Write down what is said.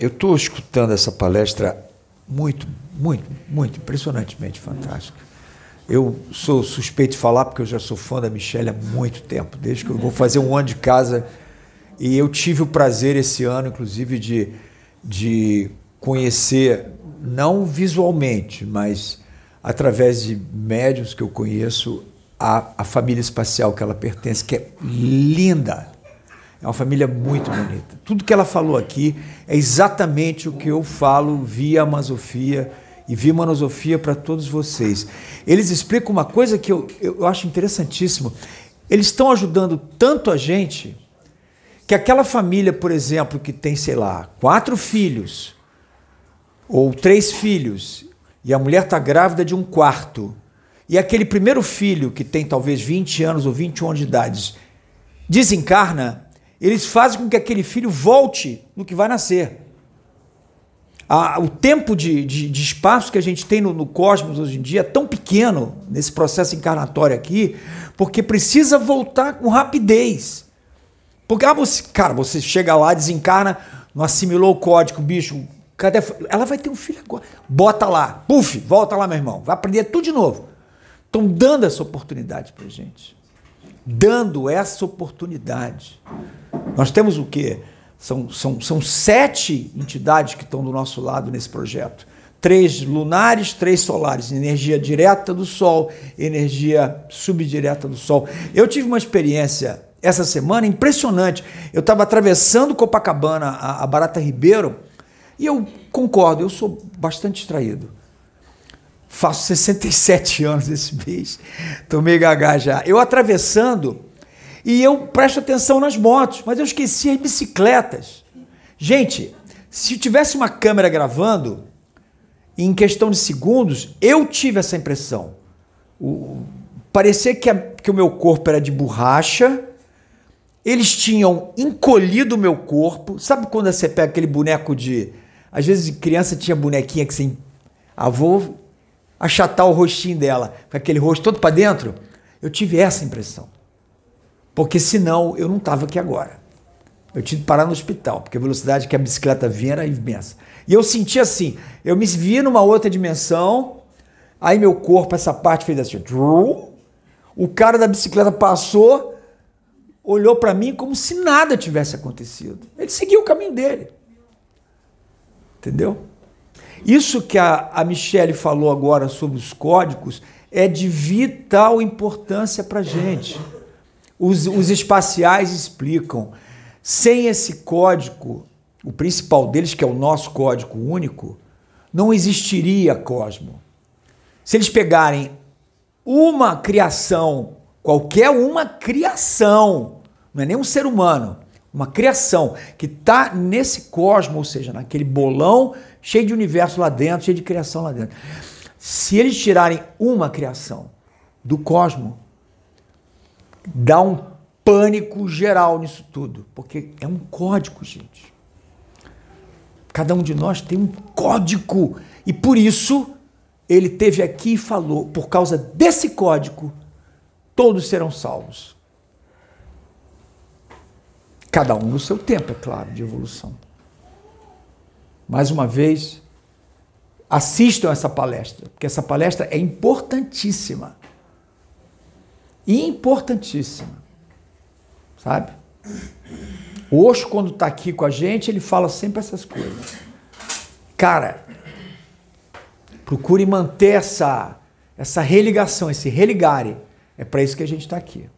eu estou escutando essa palestra muito, muito, muito impressionantemente fantástica. Eu sou suspeito de falar porque eu já sou fã da Michelle há muito tempo, desde que eu vou fazer um ano de casa. E eu tive o prazer esse ano, inclusive, de, de conhecer, não visualmente, mas através de médios que eu conheço, a, a família espacial que ela pertence, que é linda. É uma família muito bonita. Tudo que ela falou aqui é exatamente o que eu falo via Amazofia e via Manosofia para todos vocês. Eles explicam uma coisa que eu, eu acho interessantíssimo. Eles estão ajudando tanto a gente que aquela família, por exemplo, que tem, sei lá, quatro filhos ou três filhos e a mulher está grávida de um quarto e aquele primeiro filho que tem talvez 20 anos ou 21 anos de idade desencarna, eles fazem com que aquele filho volte no que vai nascer. o tempo de, de, de, espaço que a gente tem no, no, cosmos hoje em dia é tão pequeno nesse processo encarnatório aqui, porque precisa voltar com rapidez. Porque, ah, você, cara, você chega lá, desencarna, não assimilou o código, bicho, cadê? Ela vai ter um filho agora. Bota lá, puf, volta lá, meu irmão, vai aprender tudo de novo. Estão dando essa oportunidade para gente. Dando essa oportunidade. Nós temos o quê? São, são, são sete entidades que estão do nosso lado nesse projeto. Três lunares, três solares. Energia direta do Sol, energia subdireta do Sol. Eu tive uma experiência essa semana impressionante. Eu estava atravessando Copacabana, a, a Barata Ribeiro, e eu concordo, eu sou bastante distraído. Faço 67 anos esse mês, estou meio gaga já. Eu atravessando, e eu presto atenção nas motos, mas eu esqueci as bicicletas. Gente, se tivesse uma câmera gravando, em questão de segundos, eu tive essa impressão. O, parecia que, a, que o meu corpo era de borracha, eles tinham encolhido o meu corpo. Sabe quando você pega aquele boneco de. Às vezes criança tinha bonequinha que assim. Avô achatar o rostinho dela, com aquele rosto todo para dentro. Eu tive essa impressão. Porque senão eu não estava aqui agora. Eu tive que parar no hospital, porque a velocidade que a bicicleta vinha era imensa. E eu senti assim, eu me vi numa outra dimensão, aí meu corpo, essa parte fez assim, o cara da bicicleta passou, olhou para mim como se nada tivesse acontecido. Ele seguiu o caminho dele. Entendeu? Isso que a, a Michelle falou agora sobre os códigos é de vital importância para a gente. Os, os espaciais explicam. Sem esse código, o principal deles, que é o nosso código único, não existiria Cosmo. Se eles pegarem uma criação, qualquer uma criação, não é nem um ser humano, uma criação que está nesse cosmo, ou seja, naquele bolão cheio de universo lá dentro, cheio de criação lá dentro. Se eles tirarem uma criação do cosmo, dá um pânico geral nisso tudo, porque é um código, gente. Cada um de nós tem um código e por isso ele teve aqui e falou: por causa desse código, todos serão salvos. Cada um no seu tempo, é claro, de evolução. Mais uma vez, assistam essa palestra, porque essa palestra é importantíssima importantíssima. Sabe? O quando está aqui com a gente, ele fala sempre essas coisas. Cara, procure manter essa, essa religação, esse religare. É para isso que a gente está aqui.